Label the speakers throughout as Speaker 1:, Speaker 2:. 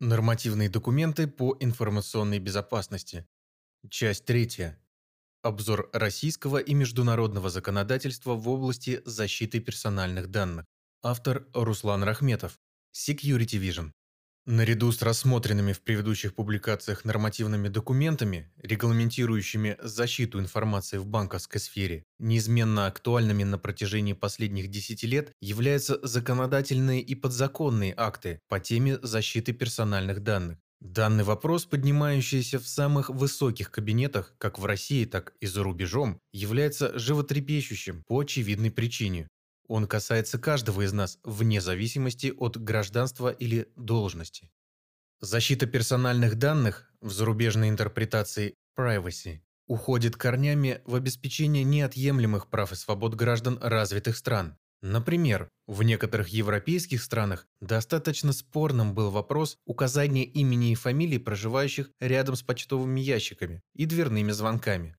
Speaker 1: Нормативные документы по информационной безопасности. Часть третья. Обзор российского и международного законодательства в области защиты персональных данных. Автор Руслан Рахметов. Security Vision. Наряду с рассмотренными в предыдущих публикациях нормативными документами, регламентирующими защиту информации в банковской сфере, неизменно актуальными на протяжении последних 10 лет являются законодательные и подзаконные акты по теме защиты персональных данных. Данный вопрос, поднимающийся в самых высоких кабинетах, как в России, так и за рубежом, является животрепещущим по очевидной причине. Он касается каждого из нас вне зависимости от гражданства или должности. Защита персональных данных в зарубежной интерпретации privacy уходит корнями в обеспечение неотъемлемых прав и свобод граждан развитых стран. Например, в некоторых европейских странах достаточно спорным был вопрос указания имени и фамилии проживающих рядом с почтовыми ящиками и дверными звонками.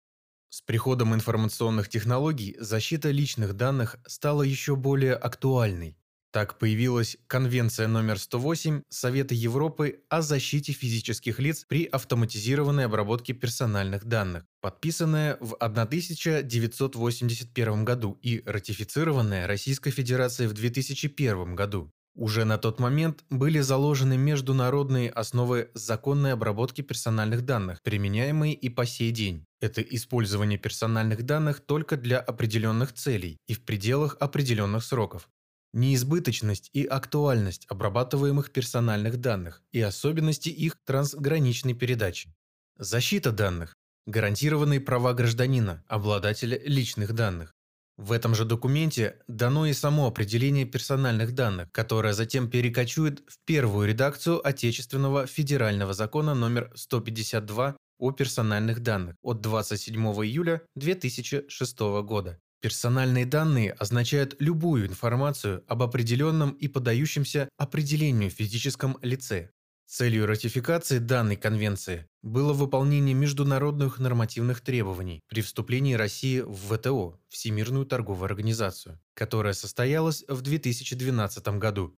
Speaker 1: С приходом информационных технологий защита личных данных стала еще более актуальной. Так появилась Конвенция номер 108 Совета Европы о защите физических лиц при автоматизированной обработке персональных данных, подписанная в 1981 году и ратифицированная Российской Федерацией в 2001 году. Уже на тот момент были заложены международные основы законной обработки персональных данных, применяемые и по сей день. Это использование персональных данных только для определенных целей и в пределах определенных сроков. Неизбыточность и актуальность обрабатываемых персональных данных и особенности их трансграничной передачи. Защита данных. Гарантированные права гражданина, обладателя личных данных. В этом же документе дано и само определение персональных данных, которое затем перекочует в первую редакцию Отечественного федерального закона номер 152 о персональных данных от 27 июля 2006 года. Персональные данные означают любую информацию об определенном и подающемся определению физическом лице, Целью ратификации данной конвенции было выполнение международных нормативных требований при вступлении России в ВТО, Всемирную торговую организацию, которая состоялась в 2012 году.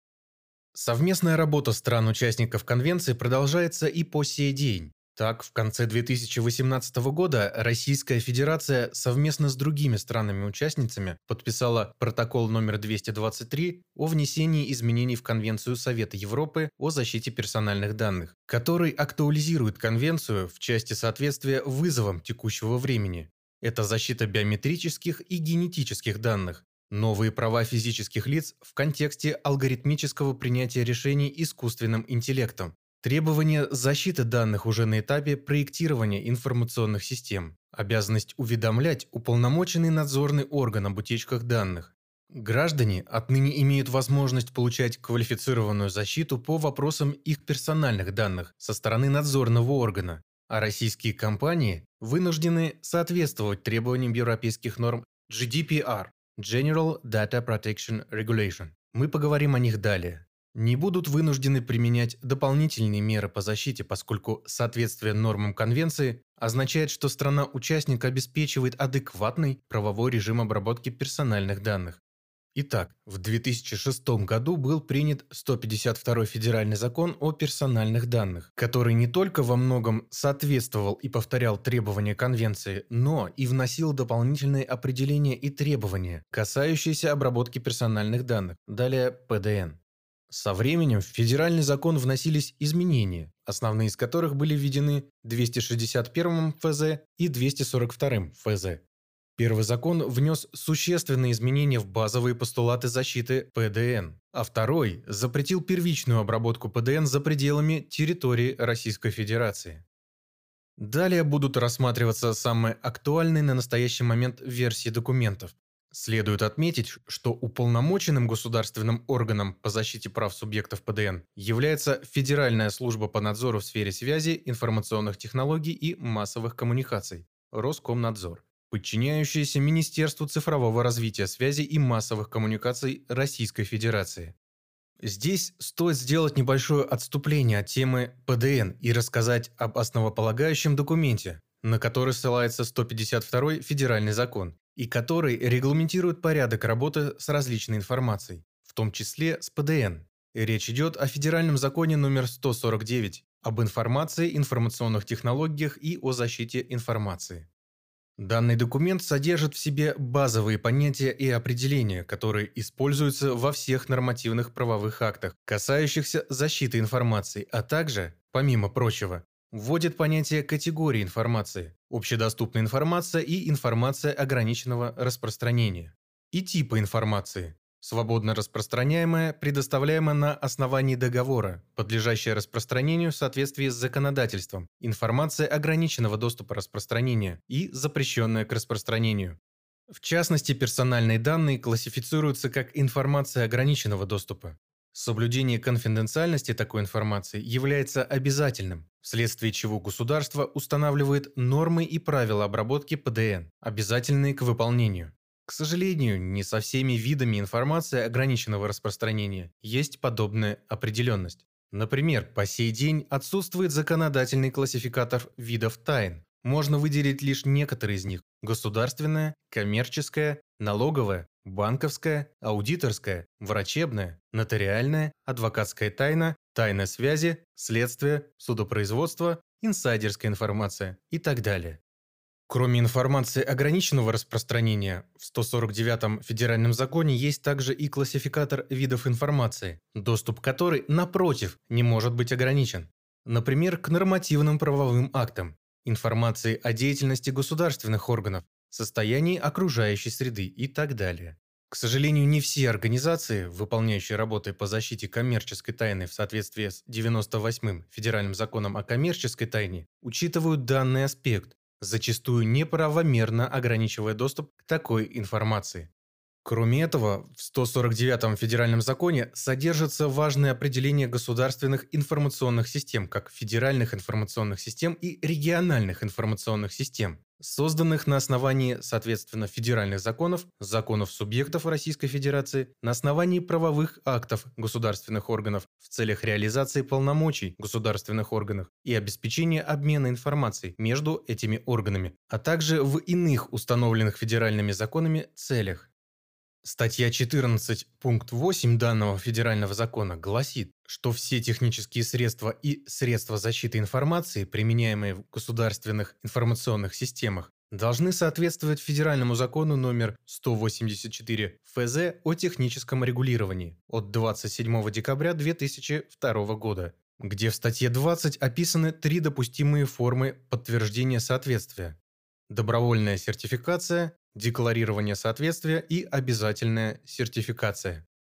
Speaker 1: Совместная работа стран-участников конвенции продолжается и по сей день. Так, в конце 2018 года Российская Федерация совместно с другими странами-участницами подписала протокол номер 223 о внесении изменений в Конвенцию Совета Европы о защите персональных данных, который актуализирует Конвенцию в части соответствия вызовам текущего времени. Это защита биометрических и генетических данных, новые права физических лиц в контексте алгоритмического принятия решений искусственным интеллектом, Требование защиты данных уже на этапе проектирования информационных систем. Обязанность уведомлять уполномоченный надзорный орган об утечках данных. Граждане отныне имеют возможность получать квалифицированную защиту по вопросам их персональных данных со стороны надзорного органа, а российские компании вынуждены соответствовать требованиям европейских норм GDPR – General Data Protection Regulation. Мы поговорим о них далее не будут вынуждены применять дополнительные меры по защите, поскольку соответствие нормам конвенции означает, что страна-участник обеспечивает адекватный правовой режим обработки персональных данных. Итак, в 2006 году был принят 152 федеральный закон о персональных данных, который не только во многом соответствовал и повторял требования конвенции, но и вносил дополнительные определения и требования, касающиеся обработки персональных данных, далее ПДН. Со временем в федеральный закон вносились изменения, основные из которых были введены 261 ФЗ и 242 ФЗ. Первый закон внес существенные изменения в базовые постулаты защиты ПДН, а второй запретил первичную обработку ПДН за пределами территории Российской Федерации. Далее будут рассматриваться самые актуальные на настоящий момент версии документов, Следует отметить, что уполномоченным государственным органом по защите прав субъектов ПДН является Федеральная служба по надзору в сфере связи, информационных технологий и массовых коммуникаций Роскомнадзор, подчиняющаяся Министерству цифрового развития связи и массовых коммуникаций Российской Федерации. Здесь стоит сделать небольшое отступление от темы ПДН и рассказать об основополагающем документе, на который ссылается 152 федеральный закон и который регламентирует порядок работы с различной информацией, в том числе с ПДН. Речь идет о федеральном законе номер 149 об информации, информационных технологиях и о защите информации. Данный документ содержит в себе базовые понятия и определения, которые используются во всех нормативных правовых актах, касающихся защиты информации, а также, помимо прочего, вводит понятие категории информации, общедоступная информация и информация ограниченного распространения, и типа информации, свободно распространяемая, предоставляемая на основании договора, подлежащая распространению в соответствии с законодательством, информация ограниченного доступа распространения и запрещенная к распространению. В частности, персональные данные классифицируются как информация ограниченного доступа. Соблюдение конфиденциальности такой информации является обязательным, вследствие чего государство устанавливает нормы и правила обработки ПДН, обязательные к выполнению. К сожалению, не со всеми видами информации ограниченного распространения есть подобная определенность. Например, по сей день отсутствует законодательный классификатор видов тайн. Можно выделить лишь некоторые из них – государственная, коммерческая, налоговая, банковская, аудиторская, врачебная, нотариальная, адвокатская тайна, тайна связи, следствие, судопроизводство, инсайдерская информация и так далее. Кроме информации ограниченного распространения, в 149-м федеральном законе есть также и классификатор видов информации, доступ к которой, напротив, не может быть ограничен. Например, к нормативным правовым актам, информации о деятельности государственных органов, состоянии окружающей среды и так далее. К сожалению, не все организации, выполняющие работы по защите коммерческой тайны в соответствии с 98-м федеральным законом о коммерческой тайне, учитывают данный аспект зачастую неправомерно ограничивая доступ к такой информации. Кроме этого, в 149-м федеральном законе содержится важное определение государственных информационных систем, как федеральных информационных систем и региональных информационных систем, созданных на основании, соответственно, федеральных законов, законов субъектов Российской Федерации, на основании правовых актов государственных органов в целях реализации полномочий государственных органов и обеспечения обмена информацией между этими органами, а также в иных установленных федеральными законами целях. Статья 14, пункт 8 данного федерального закона гласит, что все технические средства и средства защиты информации, применяемые в государственных информационных системах, должны соответствовать федеральному закону номер 184 ФЗ о техническом регулировании от 27 декабря 2002 года, где в статье 20 описаны три допустимые формы подтверждения соответствия. Добровольная сертификация, декларирование соответствия и обязательная сертификация.